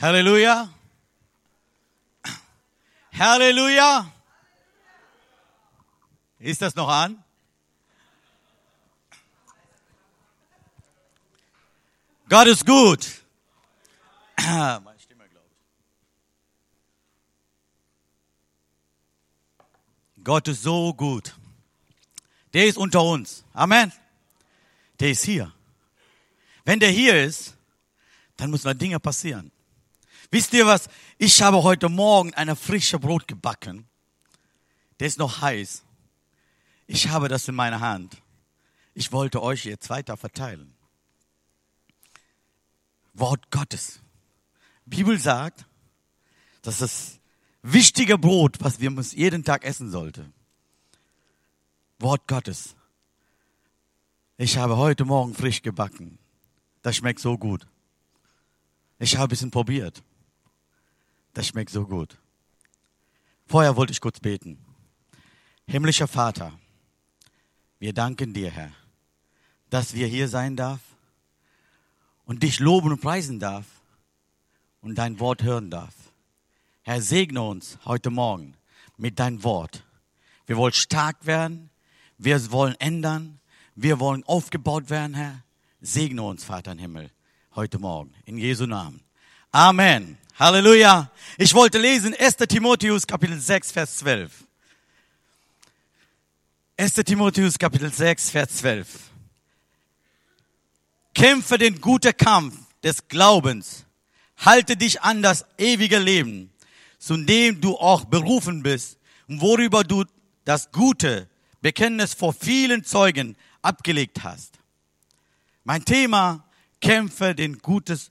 Halleluja. Halleluja. Ist das noch an? Gott ist gut. Gott ist so gut. Der ist unter uns. Amen. Der ist hier. Wenn der hier ist, dann müssen Dinge passieren. Wisst ihr was? Ich habe heute Morgen eine frische Brot gebacken. Der ist noch heiß. Ich habe das in meiner Hand. Ich wollte euch jetzt weiter verteilen. Wort Gottes. Bibel sagt, dass das wichtige Brot, was wir uns jeden Tag essen sollte. Wort Gottes. Ich habe heute Morgen frisch gebacken. Das schmeckt so gut. Ich habe ein bisschen probiert. Das schmeckt so gut. Vorher wollte ich kurz beten. Himmlischer Vater, wir danken dir, Herr, dass wir hier sein darf und dich loben und preisen darf und dein Wort hören darf. Herr, segne uns heute Morgen mit deinem Wort. Wir wollen stark werden, wir wollen ändern, wir wollen aufgebaut werden, Herr. Segne uns, Vater im Himmel, heute Morgen, in Jesu Namen. Amen. Halleluja. Ich wollte lesen 1. Timotheus Kapitel 6, Vers 12. 1. Timotheus Kapitel 6, Vers 12. Kämpfe den guten Kampf des Glaubens. Halte dich an das ewige Leben, zu dem du auch berufen bist und worüber du das gute Bekenntnis vor vielen Zeugen abgelegt hast. Mein Thema, kämpfe den gutes,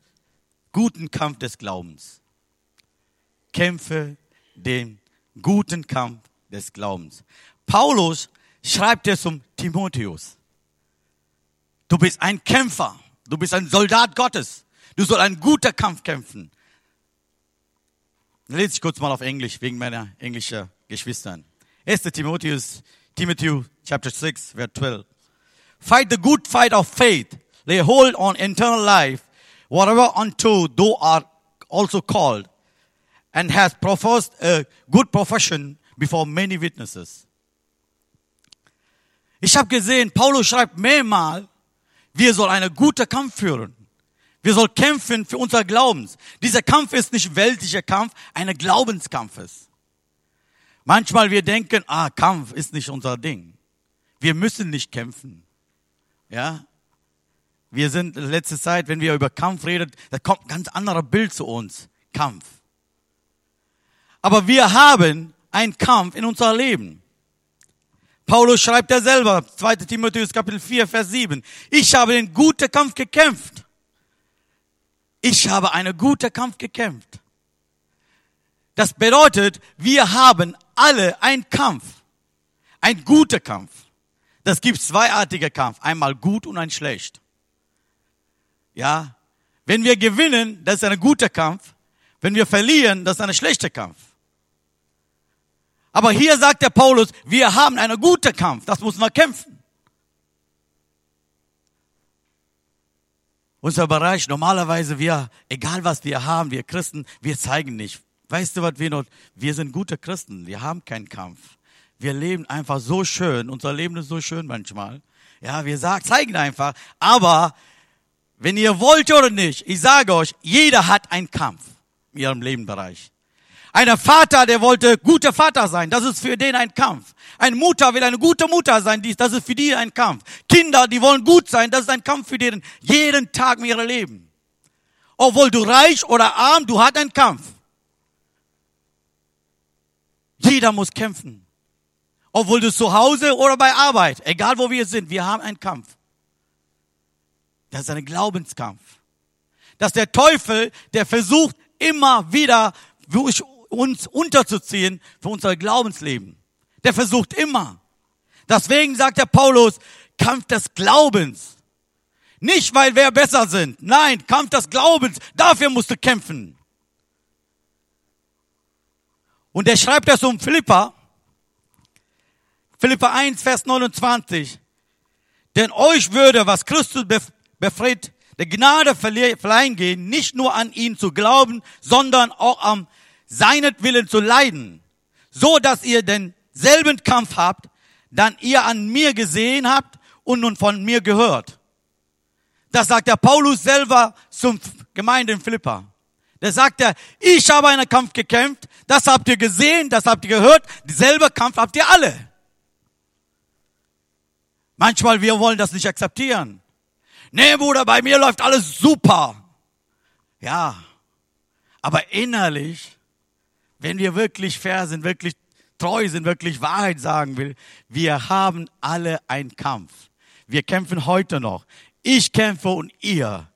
guten Kampf des Glaubens. Kämpfe den guten Kampf des Glaubens. Paulus schreibt es zum Timotheus. Du bist ein Kämpfer. Du bist ein Soldat Gottes. Du sollst einen guten Kampf kämpfen. Dann lese ich kurz mal auf Englisch, wegen meiner englischen Geschwistern. 1. Timotheus, Timothy, chapter 6, verse 12. Fight the good fight of faith. Lay hold on eternal life, whatever unto thou art also called, and has professed a good profession before many witnesses. Ich habe gesehen, Paulus schreibt mehrmal, wir sollen einen guten Kampf führen. Wir sollen kämpfen für unser Glaubens. Dieser Kampf ist nicht weltlicher Kampf, ein Glaubenskampf ist. Manchmal wir denken, ah, Kampf ist nicht unser Ding. Wir müssen nicht kämpfen. Ja? Wir sind letzte Zeit, wenn wir über Kampf reden, da kommt ein ganz anderer Bild zu uns. Kampf. Aber wir haben einen Kampf in unser Leben. Paulus schreibt er selber, 2. Timotheus Kapitel 4, Vers 7. Ich habe den guten Kampf gekämpft. Ich habe einen guten Kampf gekämpft. Das bedeutet, wir haben alle einen Kampf. Ein guter Kampf. Das gibt zweiartige Kampf. Einmal gut und ein schlecht. Ja. Wenn wir gewinnen, das ist ein guter Kampf. Wenn wir verlieren, das ist ein schlechter Kampf. Aber hier sagt der Paulus, wir haben einen guten Kampf, das müssen wir kämpfen. Unser Bereich, normalerweise wir, egal was wir haben, wir Christen, wir zeigen nicht. Weißt du, was wir noch, wir sind gute Christen, wir haben keinen Kampf. Wir leben einfach so schön, unser Leben ist so schön manchmal. Ja, wir sagen, zeigen einfach, aber wenn ihr wollt oder nicht, ich sage euch, jeder hat einen Kampf in ihrem Lebenbereich. Ein Vater, der wollte guter Vater sein, das ist für den ein Kampf. Eine Mutter will eine gute Mutter sein, das ist für die ein Kampf. Kinder, die wollen gut sein, das ist ein Kampf für deren jeden Tag in ihrem Leben. Obwohl du reich oder arm, du hast einen Kampf. Jeder muss kämpfen. Obwohl du zu Hause oder bei Arbeit, egal wo wir sind, wir haben einen Kampf. Das ist ein Glaubenskampf. Dass der Teufel, der versucht immer wieder uns unterzuziehen für unser Glaubensleben. Der versucht immer. Deswegen sagt der Paulus, Kampf des Glaubens. Nicht, weil wir besser sind. Nein, Kampf des Glaubens. Dafür musst du kämpfen. Und er schreibt das um Philippa. Philippa 1, Vers 29. Denn euch würde, was Christus befreit, der Gnade verleihen gehen, nicht nur an ihn zu glauben, sondern auch am seinetwillen zu leiden, so dass ihr denselben Kampf habt, dann ihr an mir gesehen habt und nun von mir gehört. Das sagt der Paulus selber zum Gemeinde in Philippa. Der sagt er, ich habe einen Kampf gekämpft, das habt ihr gesehen, das habt ihr gehört, dieselbe Kampf habt ihr alle. Manchmal wir wollen das nicht akzeptieren. Nee, Bruder, bei mir läuft alles super. Ja, aber innerlich, wenn wir wirklich fair sind, wirklich treu sind, wirklich Wahrheit sagen will, wir haben alle einen Kampf. Wir kämpfen heute noch. Ich kämpfe und ihr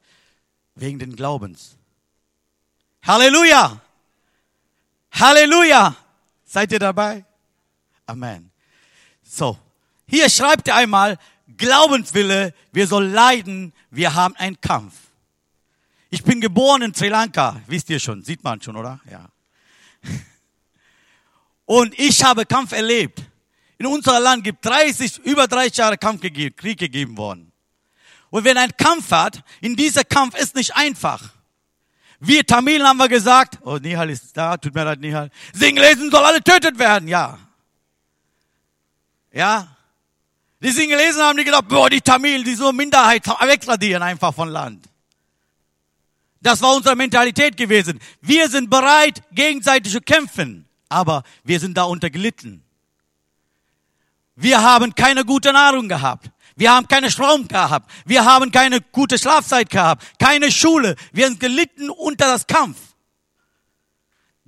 wegen den Glaubens. Halleluja! Halleluja! Seid ihr dabei? Amen. So, hier schreibt er einmal, Glaubenswille, wir sollen leiden, wir haben einen Kampf. Ich bin geboren in Sri Lanka, wisst ihr schon, sieht man schon, oder? Ja. Und ich habe Kampf erlebt. In unserem Land gibt 30, über 30 Jahre Kampf gegeben, Krieg gegeben worden. Und wenn ein Kampf hat, in dieser Kampf ist nicht einfach. Wir Tamilen haben wir gesagt, oh, Nihal ist da, tut mir leid, Nihal. Singlesen soll alle tötet werden, ja. Ja. Die Singlesen haben die gedacht, boah, die Tamilen, die so Minderheit, wegradieren einfach von Land. Das war unsere Mentalität gewesen. Wir sind bereit, gegenseitig zu kämpfen, aber wir sind da untergelitten. Wir haben keine gute Nahrung gehabt. Wir haben keine Strom gehabt. Wir haben keine gute Schlafzeit gehabt. Keine Schule. Wir sind gelitten unter das Kampf.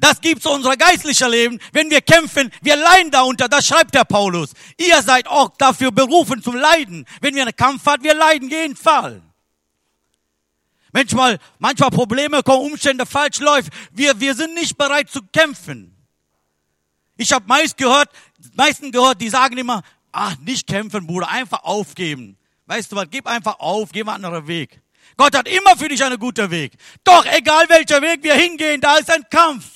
Das gibt's unser geistlicher Leben. Wenn wir kämpfen, wir leiden darunter. Das schreibt der Paulus. Ihr seid auch dafür berufen zu leiden. Wenn wir einen Kampf haben, wir leiden jeden Fall. Manchmal, manchmal Probleme kommen, Umstände falsch läuft. Wir, wir sind nicht bereit zu kämpfen. Ich habe meist gehört, meisten gehört, die sagen immer, Ach, nicht kämpfen, Bruder, einfach aufgeben. Weißt du was, gib einfach auf, geh mal einen anderen Weg. Gott hat immer für dich einen guten Weg. Doch egal welcher Weg wir hingehen, da ist ein Kampf.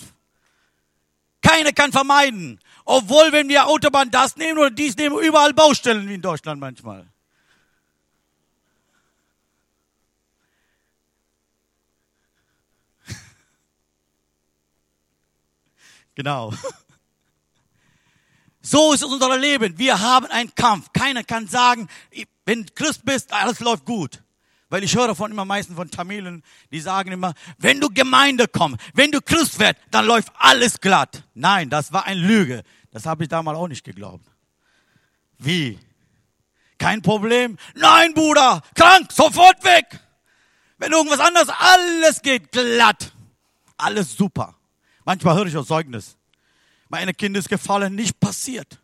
Keiner kann vermeiden. Obwohl, wenn wir Autobahn das nehmen oder dies nehmen, überall Baustellen wie in Deutschland manchmal. genau. So ist unser Leben. Wir haben einen Kampf. Keiner kann sagen, wenn du Christ bist, alles läuft gut. Weil ich höre von immer meisten von Tamilen, die sagen immer, wenn du Gemeinde kommst, wenn du Christ wirst, dann läuft alles glatt. Nein, das war eine Lüge. Das habe ich damals auch nicht geglaubt. Wie? Kein Problem? Nein, Bruder, krank, sofort weg. Wenn irgendwas anderes, alles geht glatt. Alles super. Manchmal höre ich auch Zeugnis. Meine Kind ist gefallen, nicht passiert.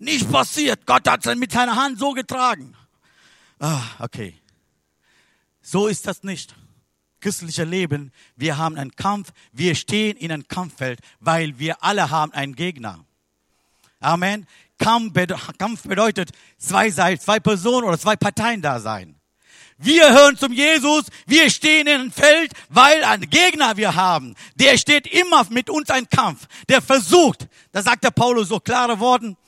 Nicht passiert. Gott hat es mit seiner Hand so getragen. Ah, okay. So ist das nicht. Christlicher Leben, wir haben einen Kampf, wir stehen in einem Kampffeld, weil wir alle haben einen Gegner. Amen. Kampf bedeutet zwei Seiten, zwei Personen oder zwei Parteien da sein. Wir hören zum Jesus, wir stehen in einem Feld, weil ein Gegner wir haben. Der steht immer mit uns ein Kampf. Der versucht, da sagt der Paulus so klare Worten,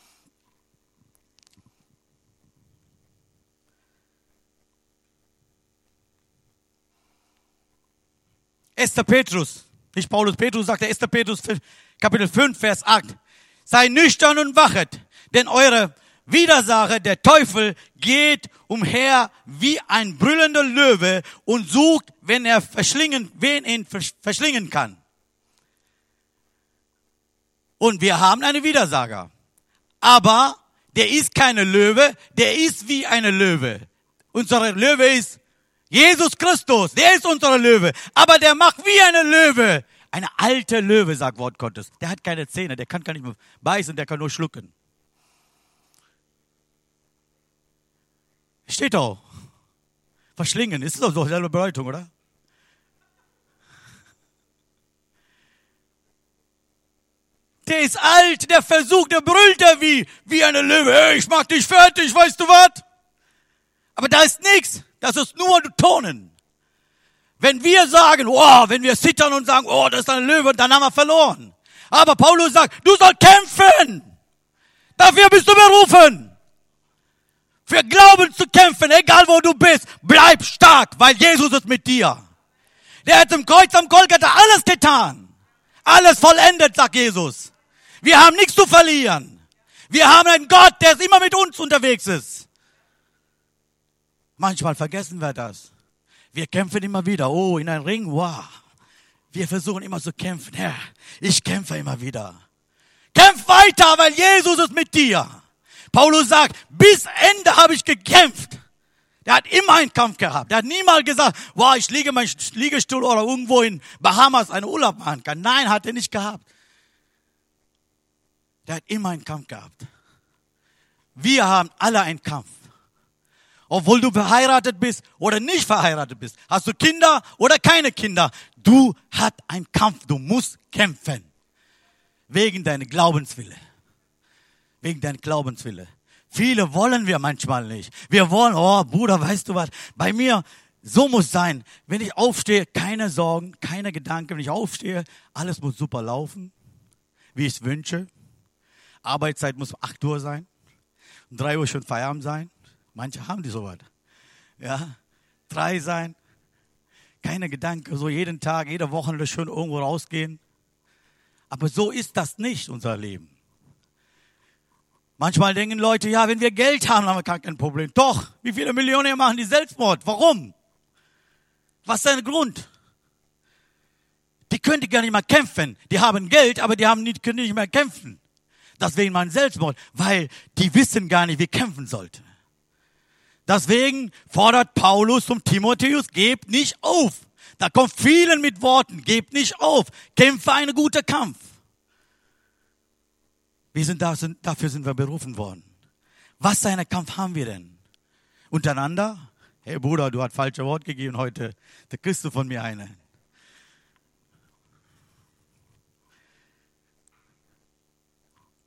Esther Petrus, nicht Paulus Petrus, sagt der Esther Petrus, Kapitel 5, Vers 8. Sei nüchtern und wachet, denn eure Widersacher, der Teufel, geht umher wie ein brüllender Löwe und sucht, wenn er verschlingen, wen ihn verschlingen kann. Und wir haben einen Widersager. Aber der ist keine Löwe, der ist wie eine Löwe. Unser Löwe ist Jesus Christus, der ist unser Löwe. Aber der macht wie eine Löwe. Eine alte Löwe, sagt Wort Gottes. Der hat keine Zähne, der kann gar nicht mehr beißen, der kann nur schlucken. Steht doch. Verschlingen, ist doch so selbe Bedeutung, oder? Der ist alt, der versucht, der brüllt er wie, wie eine Löwe. Hey, ich mach dich fertig, weißt du was? Aber da ist nichts. Das ist nur Tonen. Wenn wir sagen, oh, wenn wir zittern und sagen, oh, das ist ein Löwe, dann haben wir verloren. Aber Paulus sagt, du sollst kämpfen. Dafür bist du berufen. für Glauben zu kämpfen, egal wo du bist. Bleib stark, weil Jesus ist mit dir. Der hat im Kreuz am Golgatha alles getan. Alles vollendet, sagt Jesus. Wir haben nichts zu verlieren. Wir haben einen Gott, der immer mit uns unterwegs ist. Manchmal vergessen wir das. Wir kämpfen immer wieder. Oh, in einem Ring, wow. Wir versuchen immer zu kämpfen. Herr, ich kämpfe immer wieder. Kämpf weiter, weil Jesus ist mit dir. Paulus sagt, bis Ende habe ich gekämpft. Der hat immer einen Kampf gehabt. Der hat niemals gesagt, wow, ich liege mein Liegestuhl oder irgendwo in Bahamas einen Urlaub machen kann. Nein, hat er nicht gehabt. Der hat immer einen Kampf gehabt. Wir haben alle einen Kampf. Obwohl du verheiratet bist oder nicht verheiratet bist. Hast du Kinder oder keine Kinder. Du hast einen Kampf. Du musst kämpfen. Wegen deiner Glaubenswille. Wegen deiner Glaubenswille. Viele wollen wir manchmal nicht. Wir wollen, oh Bruder, weißt du was? Bei mir, so muss sein. Wenn ich aufstehe, keine Sorgen, keine Gedanken. Wenn ich aufstehe, alles muss super laufen, wie ich es wünsche. Arbeitszeit muss 8 Uhr sein. Um 3 Uhr schon Feierabend sein. Manche haben die sowas. Ja, drei sein. Keine Gedanken, so jeden Tag, jede Woche schön irgendwo rausgehen. Aber so ist das nicht, unser Leben. Manchmal denken Leute, ja, wenn wir Geld haben, haben wir gar kein Problem. Doch, wie viele Millionen machen die Selbstmord? Warum? Was ist der Grund? Die können gar nicht mehr kämpfen. Die haben Geld, aber die haben nicht, können nicht mehr kämpfen. Deswegen machen Selbstmord, weil die wissen gar nicht, wie kämpfen sollte. Deswegen fordert Paulus zum Timotheus, gebt nicht auf. Da kommt vielen mit Worten, gebt nicht auf. Kämpfe einen guten Kampf. Wir sind da, sind, dafür sind wir berufen worden. Was für einen Kampf haben wir denn? Untereinander? Hey Bruder, du hast falsche Wort gegeben heute. Da kriegst du von mir eine.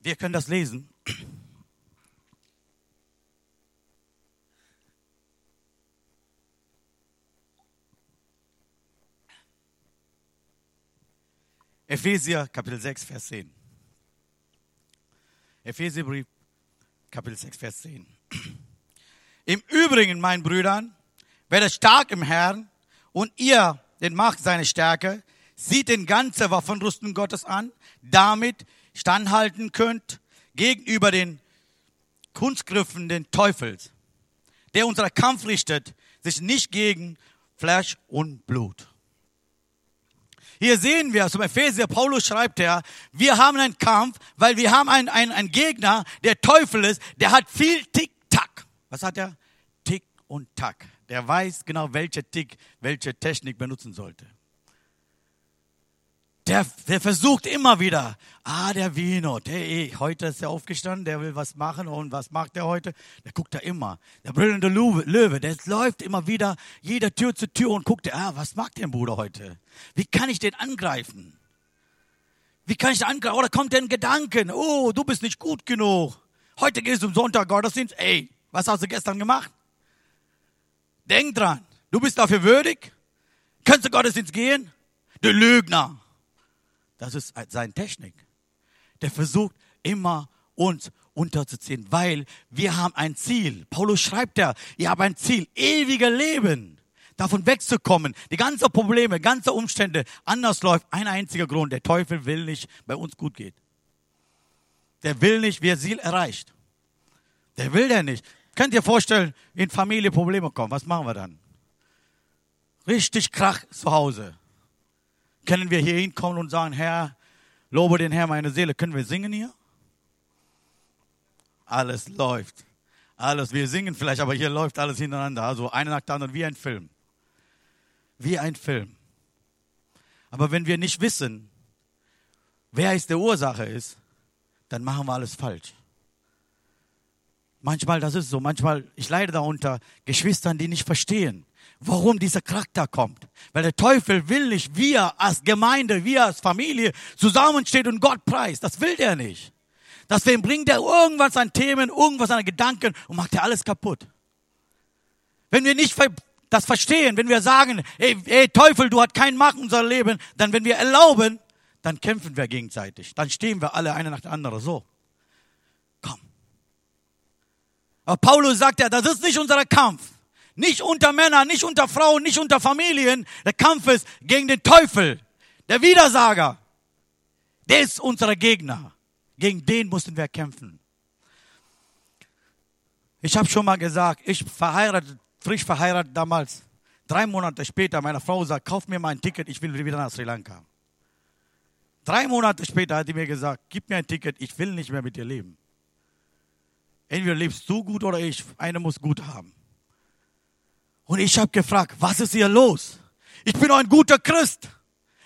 Wir können das lesen. Epheser Kapitel 6, Vers 10. Epheserbrief, Kapitel 6, Vers 10. Im Übrigen, meinen Brüdern, werdet stark im Herrn und ihr den Macht seiner Stärke, sieht den ganzen Waffenrüsten Gottes an, damit standhalten könnt gegenüber den Kunstgriffen des Teufels, der unser Kampf richtet, sich nicht gegen Fleisch und Blut. Hier sehen wir zum Epheser, Paulus schreibt er, wir haben einen Kampf, weil wir haben einen, einen, einen Gegner, der Teufel ist, der hat viel Tick-Tack. Was hat er? Tick und Tack. Der weiß genau, welche Tick, welche Technik benutzen sollte. Der, der versucht immer wieder, ah, der Vino, der, eh, heute ist er aufgestanden, der will was machen und was macht er heute? Der guckt da immer. Der brüllende Löwe, der läuft immer wieder jeder Tür zu Tür und guckt, ah, was macht der Bruder heute? Wie kann ich den angreifen? Wie kann ich den angreifen? Oder kommt der ein Gedanken, oh, du bist nicht gut genug. Heute gehst du zum Sonntag Gottesdienst, ey, was hast du gestern gemacht? Denk dran, du bist dafür würdig? Kannst du Gottesdienst gehen? Du Lügner. Das ist seine Technik. Der versucht immer uns unterzuziehen, weil wir haben ein Ziel. Paulus schreibt ja, ihr habt ein Ziel, ewige Leben. Davon wegzukommen, die ganzen Probleme, ganze Umstände anders läuft. Ein einziger Grund, der Teufel will nicht, bei uns gut geht. Der will nicht, wie er Ziel erreicht. Der will der nicht. Könnt ihr vorstellen, in Familie Probleme kommen, was machen wir dann? Richtig Krach zu Hause. Können wir hier hinkommen und sagen, Herr, lobe den Herr meine Seele. Können wir singen hier? Alles läuft. Alles, wir singen vielleicht, aber hier läuft alles hintereinander. Also eine nach der anderen, wie ein Film. Wie ein Film. Aber wenn wir nicht wissen, wer es der Ursache ist, dann machen wir alles falsch. Manchmal, das ist so, manchmal, ich leide darunter, Geschwistern, die nicht verstehen warum dieser Charakter kommt. Weil der Teufel will nicht, wir als Gemeinde, wir als Familie zusammensteht und Gott preist. Das will der nicht. Deswegen bringt er irgendwas an Themen, irgendwas an Gedanken und macht er alles kaputt. Wenn wir nicht das verstehen, wenn wir sagen, ey, ey Teufel, du hast keinen Macht in unser Leben, dann wenn wir erlauben, dann kämpfen wir gegenseitig. Dann stehen wir alle einer nach der anderen so. Aber Paulus sagt ja, das ist nicht unser Kampf. Nicht unter Männern, nicht unter Frauen, nicht unter Familien. Der Kampf ist gegen den Teufel, der Widersager. Der ist unser Gegner. Gegen den mussten wir kämpfen. Ich habe schon mal gesagt, ich verheiratet, frisch verheiratet damals. Drei Monate später, meine Frau sagt, kauf mir mal ein Ticket, ich will wieder nach Sri Lanka. Drei Monate später hat sie mir gesagt, gib mir ein Ticket, ich will nicht mehr mit dir leben. Entweder lebst du gut oder ich. Einer muss gut haben. Und ich habe gefragt, was ist hier los? Ich bin ein guter Christ.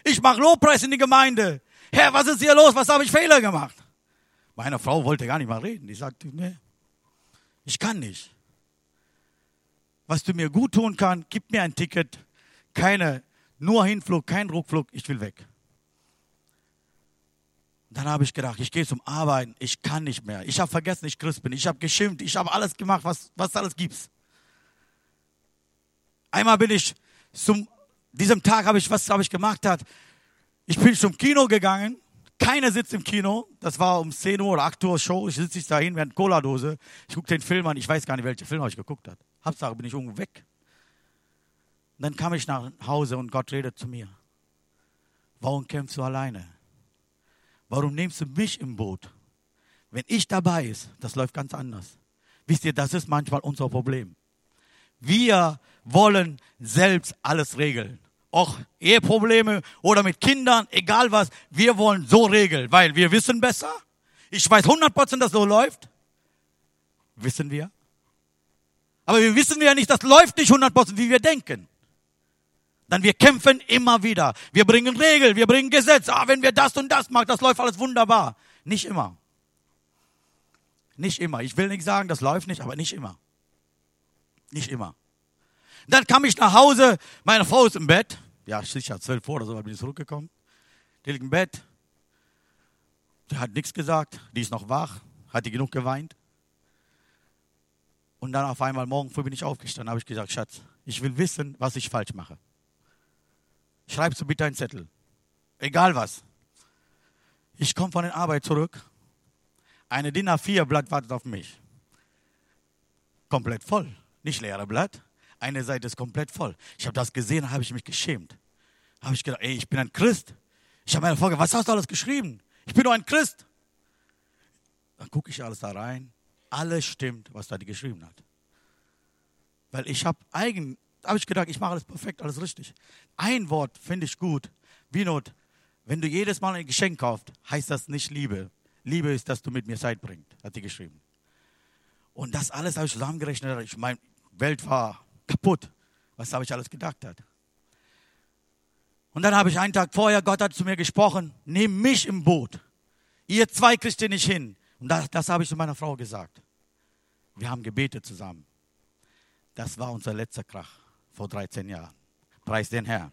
Ich mache Lobpreis in die Gemeinde. Herr, was ist hier los? Was habe ich Fehler gemacht? Meine Frau wollte gar nicht mal reden. Die sagte, nee, ich kann nicht. Was du mir gut tun kannst, gib mir ein Ticket. Keine, nur Hinflug, kein Rückflug, ich will weg. Dann habe ich gedacht, ich gehe zum Arbeiten, ich kann nicht mehr. Ich habe vergessen, ich Christ bin. Ich habe geschimpft, ich habe alles gemacht, was was alles gibt's. Einmal bin ich zum diesem Tag habe ich was habe ich gemacht hat. Ich bin zum Kino gegangen. Keiner sitzt im Kino. Das war um 10 Uhr oder 8 Uhr Show. Ich sitze da hin während Cola-Dose. Ich gucke den Film an. Ich weiß gar nicht, welchen Film ich geguckt habe. Hauptsache bin ich irgendwo weg. Und dann kam ich nach Hause und Gott redet zu mir. Warum kämpfst du alleine? Warum nimmst du mich im Boot? Wenn ich dabei ist, das läuft ganz anders. Wisst ihr, das ist manchmal unser Problem. Wir wollen selbst alles regeln. Auch Eheprobleme oder mit Kindern, egal was, wir wollen so regeln, weil wir wissen besser. Ich weiß 100%, dass so läuft. Wissen wir. Aber wir wissen ja nicht, das läuft nicht 100%, wie wir denken. Dann wir kämpfen immer wieder. Wir bringen Regeln, wir bringen Gesetze. Ah, wenn wir das und das machen, das läuft alles wunderbar. Nicht immer. Nicht immer. Ich will nicht sagen, das läuft nicht, aber nicht immer. Nicht immer. Dann kam ich nach Hause, meine Frau ist im Bett. Ja, sicher, zwölf Uhr oder so bin ich zurückgekommen. Die liegt im Bett. Die hat nichts gesagt, die ist noch wach, hat die genug geweint. Und dann auf einmal morgen früh bin ich aufgestanden, habe ich gesagt, Schatz, ich will wissen, was ich falsch mache. Schreibst du bitte einen Zettel. Egal was. Ich komme von der Arbeit zurück. Eine DIN A4-Blatt wartet auf mich. Komplett voll. Nicht leere Blatt. Eine Seite ist komplett voll. Ich habe das gesehen, habe ich mich geschämt. Habe ich gedacht, ey, ich bin ein Christ. Ich habe meine Frage, was hast du alles geschrieben? Ich bin doch ein Christ. Dann gucke ich alles da rein. Alles stimmt, was da die geschrieben hat. Weil ich habe eigen, habe ich gedacht, ich mache alles perfekt, alles richtig. Ein Wort finde ich gut. Winot, wenn du jedes Mal ein Geschenk kaufst, heißt das nicht Liebe. Liebe ist, dass du mit mir Zeit bringst, hat die geschrieben. Und das alles habe ich zusammengerechnet. Ich meine, Welt war kaputt. Was habe ich alles gedacht hat. Und dann habe ich einen Tag vorher, Gott hat zu mir gesprochen, nimm mich im Boot. Ihr zwei kriegt ihr nicht hin. Und das, das habe ich zu meiner Frau gesagt. Wir haben gebetet zusammen. Das war unser letzter Krach vor 13 Jahren. Preis den Herrn.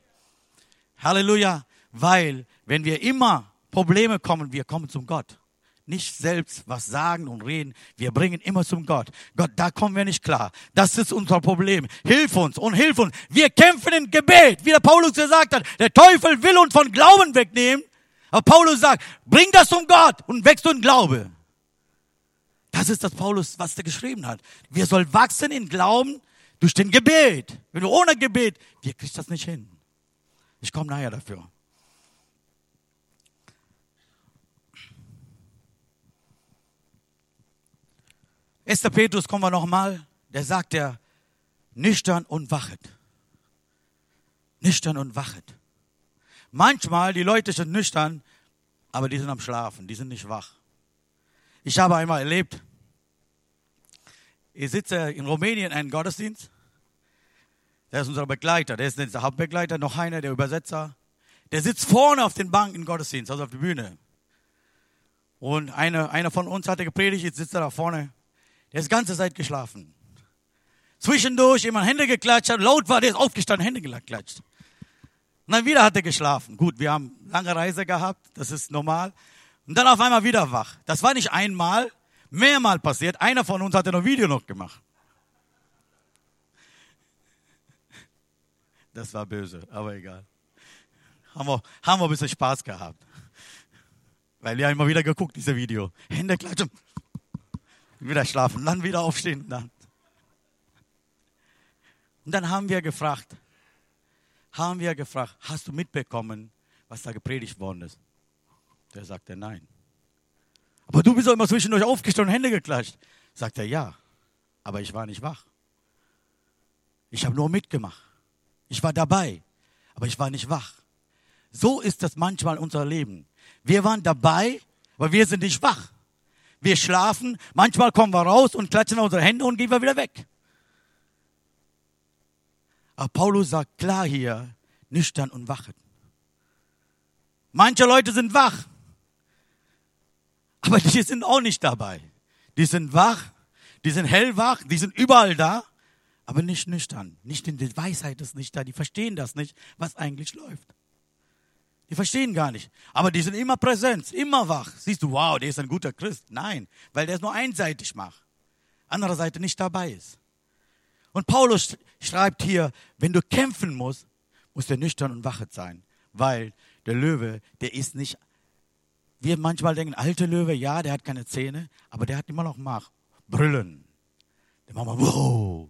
Halleluja. Weil, wenn wir immer Probleme kommen, wir kommen zum Gott. Nicht selbst was sagen und reden. Wir bringen immer zum Gott. Gott, da kommen wir nicht klar. Das ist unser Problem. Hilf uns und hilf uns. Wir kämpfen in Gebet. Wie der Paulus gesagt hat, der Teufel will uns von Glauben wegnehmen. Aber Paulus sagt, bring das zum Gott und wächst du in Glaube. Das ist das Paulus, was er geschrieben hat. Wir sollen wachsen in Glauben durch den Gebet. Wenn du ohne Gebet, wir kriegen das nicht hin. Ich komme nachher dafür. 1. Petrus kommen wir nochmal, der sagt ja, nüchtern und wachet. Nüchtern und wachet. Manchmal, die Leute sind nüchtern, aber die sind am Schlafen, die sind nicht wach. Ich habe einmal erlebt, ich sitze in Rumänien in einem Gottesdienst. Der ist unser Begleiter, der ist nicht der Hauptbegleiter, noch einer, der Übersetzer. Der sitzt vorne auf den Banken im Gottesdienst, also auf der Bühne. Und einer, einer von uns hatte gepredigt, jetzt sitzt er da vorne. Der ist ganze Zeit geschlafen. Zwischendurch jemand Hände geklatscht hat, laut war, der ist aufgestanden, Hände geklatscht. Und dann wieder hat er geschlafen. Gut, wir haben lange Reise gehabt, das ist normal. Und dann auf einmal wieder wach. Das war nicht einmal, mehrmal passiert. Einer von uns hatte noch Video noch gemacht. Das war böse, aber egal. Haben wir, haben wir ein bisschen Spaß gehabt. Weil wir haben immer wieder geguckt, diese Video. Hände klatschen. Wieder schlafen, dann wieder aufstehen. Dann. Und dann haben wir gefragt, haben wir gefragt, hast du mitbekommen, was da gepredigt worden ist? Der sagte nein. Aber du bist doch immer zwischendurch aufgestanden und Hände geklatscht. Sagt er ja, aber ich war nicht wach. Ich habe nur mitgemacht. Ich war dabei, aber ich war nicht wach. So ist das manchmal unser Leben. Wir waren dabei, aber wir sind nicht wach. Wir schlafen, manchmal kommen wir raus und klatschen unsere Hände und gehen wir wieder weg. Aber Paulus sagt klar hier, nüchtern und wachet. Manche Leute sind wach, aber die sind auch nicht dabei. Die sind wach, die sind hellwach, die sind überall da, aber nicht nüchtern. Nicht in der Weisheit ist nicht da. Die verstehen das nicht, was eigentlich läuft. Die verstehen gar nicht. Aber die sind immer präsent, immer wach. Siehst du, wow, der ist ein guter Christ. Nein, weil der es nur einseitig macht. Andere Seite nicht dabei ist. Und Paulus schreibt hier, wenn du kämpfen musst, musst du nüchtern und wachet sein. Weil der Löwe, der ist nicht, wir manchmal denken, alte Löwe, ja, der hat keine Zähne, aber der hat immer noch Mach. Brüllen. Der machen wir, wow.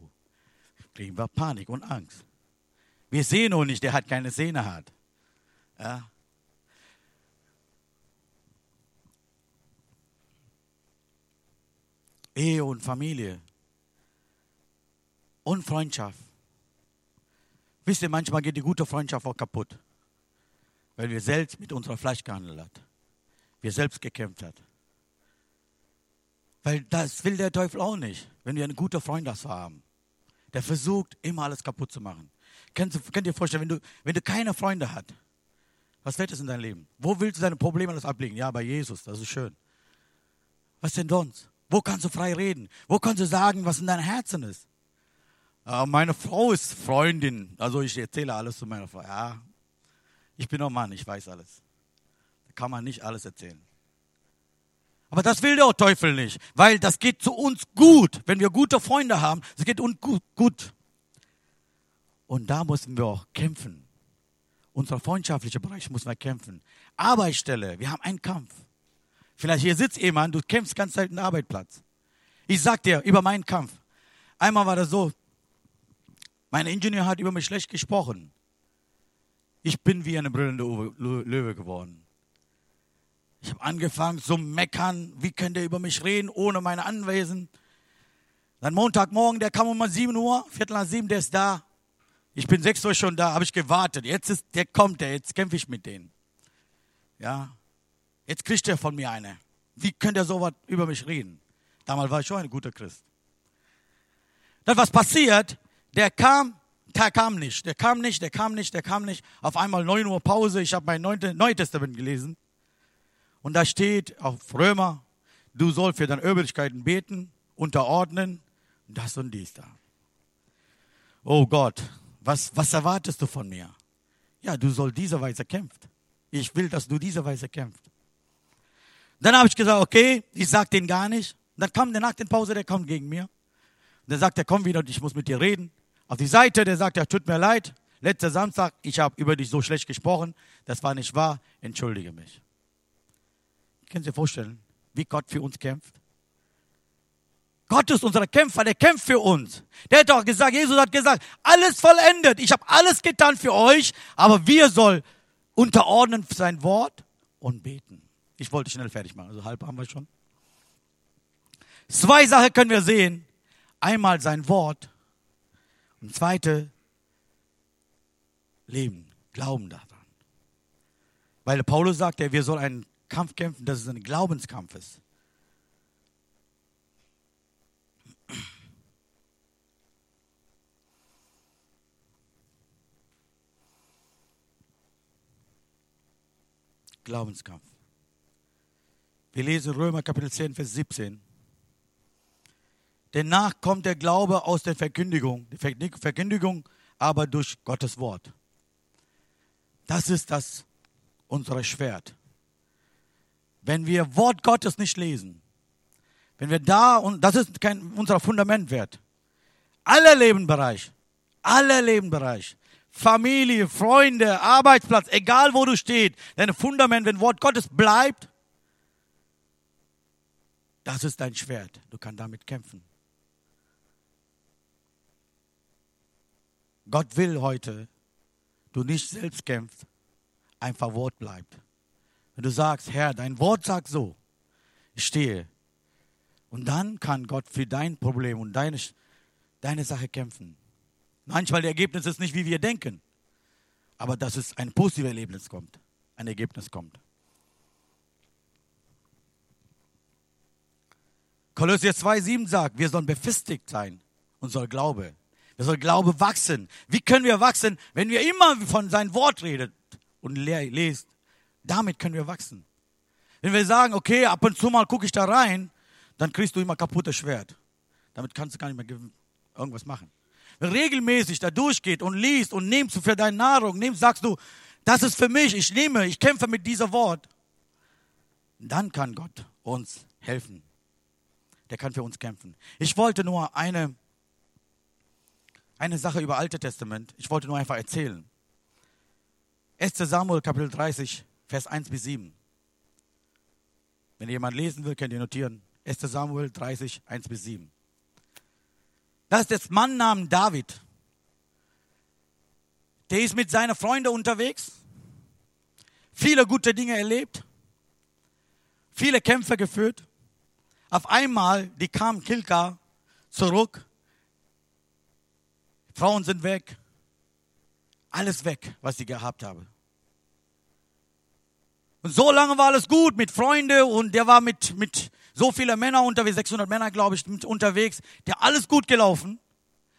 Kriegen wir Panik und Angst. Wir sehen nur nicht, der hat keine Zähne hat. Ja. Ehe und Familie und Freundschaft. Wisst ihr, manchmal geht die gute Freundschaft auch kaputt, weil wir selbst mit unserer Fleisch gehandelt hat, wir selbst gekämpft hat. Weil das will der Teufel auch nicht, wenn wir einen guten Freund das haben. Der versucht immer alles kaputt zu machen. Könnt ihr, ihr vorstellen, wenn du, wenn du keine Freunde hast, was wird es in deinem Leben? Wo willst du deine Probleme alles ablegen? Ja, bei Jesus, das ist schön. Was denn sonst? Wo kannst du frei reden? Wo kannst du sagen, was in deinem Herzen ist? Äh, meine Frau ist Freundin, also ich erzähle alles zu meiner Frau. Ja, ich bin ein Mann, ich weiß alles. Da kann man nicht alles erzählen. Aber das will der Teufel nicht, weil das geht zu uns gut, wenn wir gute Freunde haben. Es geht uns gut. Und da müssen wir auch kämpfen. Unser freundschaftlicher Bereich muss wir kämpfen. Arbeitsstelle, wir haben einen Kampf. Vielleicht hier sitzt jemand, du kämpfst ganz selten Arbeitsplatz. Ich sag dir über meinen Kampf. Einmal war das so, mein Ingenieur hat über mich schlecht gesprochen. Ich bin wie eine brüllende Löwe geworden. Ich habe angefangen zu meckern, wie könnte er über mich reden, ohne meine Anwesen. Dann Montagmorgen, der kam um 7 Uhr, Viertel nach sieben, der ist da. Ich bin sechs Uhr schon da, habe ich gewartet. Jetzt ist, der kommt, der, jetzt kämpfe ich mit denen. Ja, jetzt kriegt er von mir eine. Wie könnte er sowas über mich reden? Damals war ich schon ein guter Christ. Dann was passiert? Der kam, der kam nicht, der kam nicht, der kam nicht, der kam nicht. Auf einmal 9 Uhr Pause, ich habe mein Neues Testament gelesen. Und da steht auf Römer, du sollst für deine Übrigkeiten beten, unterordnen, das und dies da. Oh Gott, was, was erwartest du von mir? Ja, du sollst diese Weise kämpfen. Ich will, dass du diese Weise kämpfst. Dann habe ich gesagt, okay, ich sag den gar nicht. Dann kam der nach der Pause, der kommt gegen mir. Dann sagt er, komm wieder, ich muss mit dir reden. Auf die Seite, der sagt, ja, tut mir leid. Letzter Samstag, ich habe über dich so schlecht gesprochen. Das war nicht wahr. Entschuldige mich. Können Sie sich vorstellen, wie Gott für uns kämpft? Gott ist unser Kämpfer, der kämpft für uns. Der hat doch gesagt, Jesus hat gesagt, alles vollendet. Ich habe alles getan für euch, aber wir soll unterordnen sein Wort und beten. Ich wollte schnell fertig machen, also halb haben wir schon. Zwei Sachen können wir sehen. Einmal sein Wort und zweite Leben, Glauben daran. Weil Paulus sagt, wir sollen einen Kampf kämpfen, dass es ein Glaubenskampf ist. Glaubenskampf. Wir lesen Römer Kapitel 10, Vers 17. Danach kommt der Glaube aus der Verkündigung, die Verkündigung aber durch Gottes Wort. Das ist das unser Schwert wenn wir Wort Gottes nicht lesen, wenn wir da, und das ist kein, unser Fundament wert, alle Lebenbereich, alle Lebenbereich, Familie, Freunde, Arbeitsplatz, egal wo du stehst, dein Fundament, wenn Wort Gottes bleibt, Das ist dein Schwert. Du kannst damit kämpfen. Gott will heute, du nicht selbst kämpfst, einfach Wort bleibt. Wenn du sagst, Herr, dein Wort sagt so, ich stehe. Und dann kann Gott für dein Problem und deine, deine Sache kämpfen. Manchmal das Ergebnis ist nicht, wie wir denken, aber dass es ein positives Erlebnis kommt, ein Ergebnis kommt. Kolosser 2,7 sagt, wir sollen befestigt sein, unser Glaube. Wir sollen Glaube wachsen. Wie können wir wachsen, wenn wir immer von seinem Wort redet und lest? Damit können wir wachsen. Wenn wir sagen, okay, ab und zu mal gucke ich da rein, dann kriegst du immer kaputtes Schwert. Damit kannst du gar nicht mehr irgendwas machen. Wenn regelmäßig da durchgeht und liest und nimmst du für deine Nahrung, nimmst, sagst du, das ist für mich, ich nehme, ich kämpfe mit diesem Wort. Dann kann Gott uns helfen. Der kann für uns kämpfen. Ich wollte nur eine, eine Sache über Alte Testament. Ich wollte nur einfach erzählen. 1. Samuel Kapitel 30, Vers 1 bis 7. Wenn jemand lesen will, könnt ihr notieren. 1. Samuel 30, 1 bis 7. Das ist das Mann namens David. Der ist mit seinen Freunden unterwegs, viele gute Dinge erlebt, viele Kämpfe geführt. Auf einmal, die kam Kilka zurück, Frauen sind weg, alles weg, was sie gehabt haben. Und so lange war alles gut mit Freunden und der war mit, mit so vielen Männern unterwegs, 600 Männer, glaube ich, unterwegs, der alles gut gelaufen.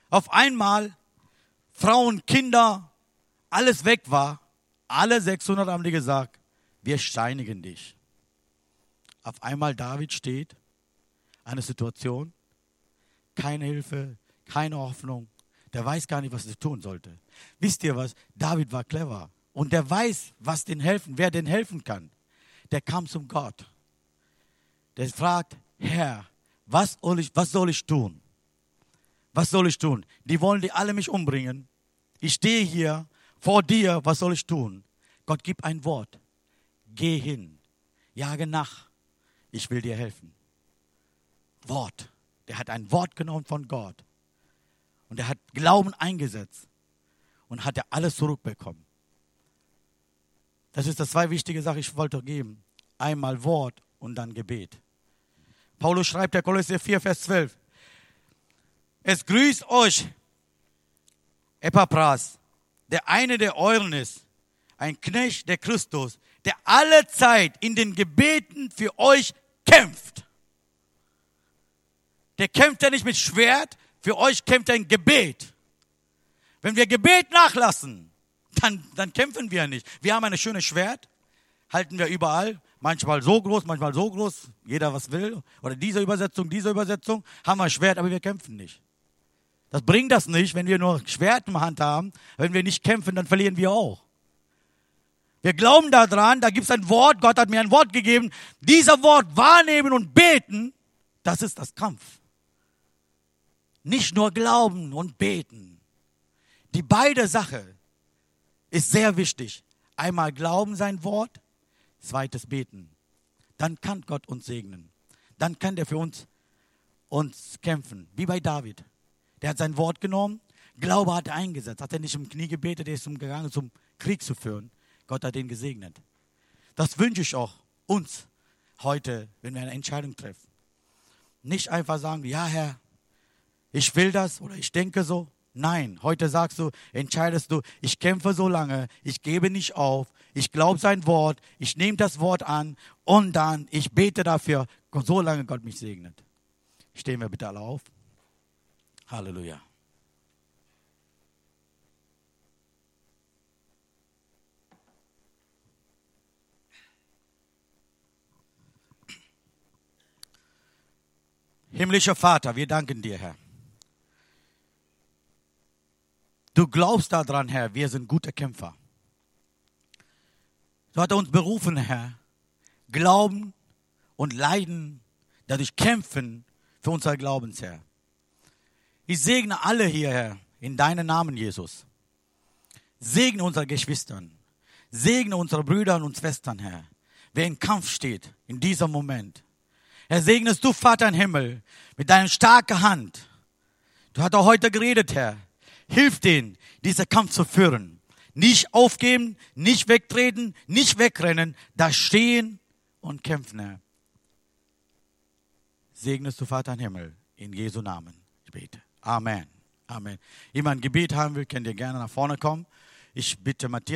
Auf einmal Frauen, Kinder, alles weg war. Alle 600 haben die gesagt, wir steinigen dich. Auf einmal David steht, eine Situation, keine Hilfe, keine Hoffnung. Der weiß gar nicht, was er tun sollte. Wisst ihr was? David war clever. Und der weiß, was den helfen, wer den helfen kann. Der kam zum Gott. Der fragt, Herr, was soll ich, was soll ich tun? Was soll ich tun? Die wollen die alle mich umbringen. Ich stehe hier vor dir, was soll ich tun? Gott gibt ein Wort. Geh hin, jage nach. Ich will dir helfen. Wort. Der hat ein Wort genommen von Gott. Und er hat Glauben eingesetzt. Und hat er alles zurückbekommen. Das ist das zwei wichtige Sachen, ich wollte geben. Einmal Wort und dann Gebet. Paulus schreibt der Kolosser 4, Vers 12. Es grüßt euch, Epaphras, der eine der euren ist, ein Knecht der Christus, der alle Zeit in den Gebeten für euch kämpft. Der kämpft ja nicht mit Schwert, für euch kämpft er in Gebet. Wenn wir Gebet nachlassen, dann, dann kämpfen wir nicht. Wir haben ein schönes Schwert, halten wir überall, manchmal so groß, manchmal so groß, jeder was will. Oder diese Übersetzung, diese Übersetzung, haben wir Schwert, aber wir kämpfen nicht. Das bringt das nicht, wenn wir nur Schwert in der Hand haben. Wenn wir nicht kämpfen, dann verlieren wir auch. Wir glauben daran, da gibt es ein Wort, Gott hat mir ein Wort gegeben. Dieser Wort wahrnehmen und beten, das ist das Kampf. Nicht nur glauben und beten. Die beide Sache ist sehr wichtig. Einmal glauben sein Wort, zweites beten. Dann kann Gott uns segnen. Dann kann er für uns, uns kämpfen, wie bei David. Der hat sein Wort genommen, Glaube hat er eingesetzt. Hat er nicht im Knie gebetet, er ist umgegangen, zum Krieg zu führen. Gott hat ihn gesegnet. Das wünsche ich auch uns heute, wenn wir eine Entscheidung treffen. Nicht einfach sagen, ja Herr, ich will das oder ich denke so, Nein, heute sagst du, entscheidest du, ich kämpfe so lange, ich gebe nicht auf, ich glaube sein Wort, ich nehme das Wort an und dann, ich bete dafür, so lange Gott mich segnet. Stehen wir bitte alle auf. Halleluja. Himmlischer Vater, wir danken dir, Herr. Du glaubst daran, Herr, wir sind gute Kämpfer. Du hast uns berufen, Herr, glauben und leiden, dadurch kämpfen für unser Glaubensherr. Ich segne alle hier, Herr, in deinen Namen, Jesus. Segne unsere Geschwistern. Segne unsere Brüder und Schwestern, Herr. Wer im Kampf steht, in diesem Moment. Herr, segnest du, Vater im Himmel, mit deiner starken Hand. Du hast auch heute geredet, Herr. Hilf denen, diesen Kampf zu führen. Nicht aufgeben, nicht wegtreten, nicht wegrennen, da stehen und kämpfen. Segnest du, Vater im Himmel, in Jesu Namen. Ich bete. Amen. Amen. Jemand Gebet haben will, könnt ihr gerne nach vorne kommen. Ich bitte Matthias.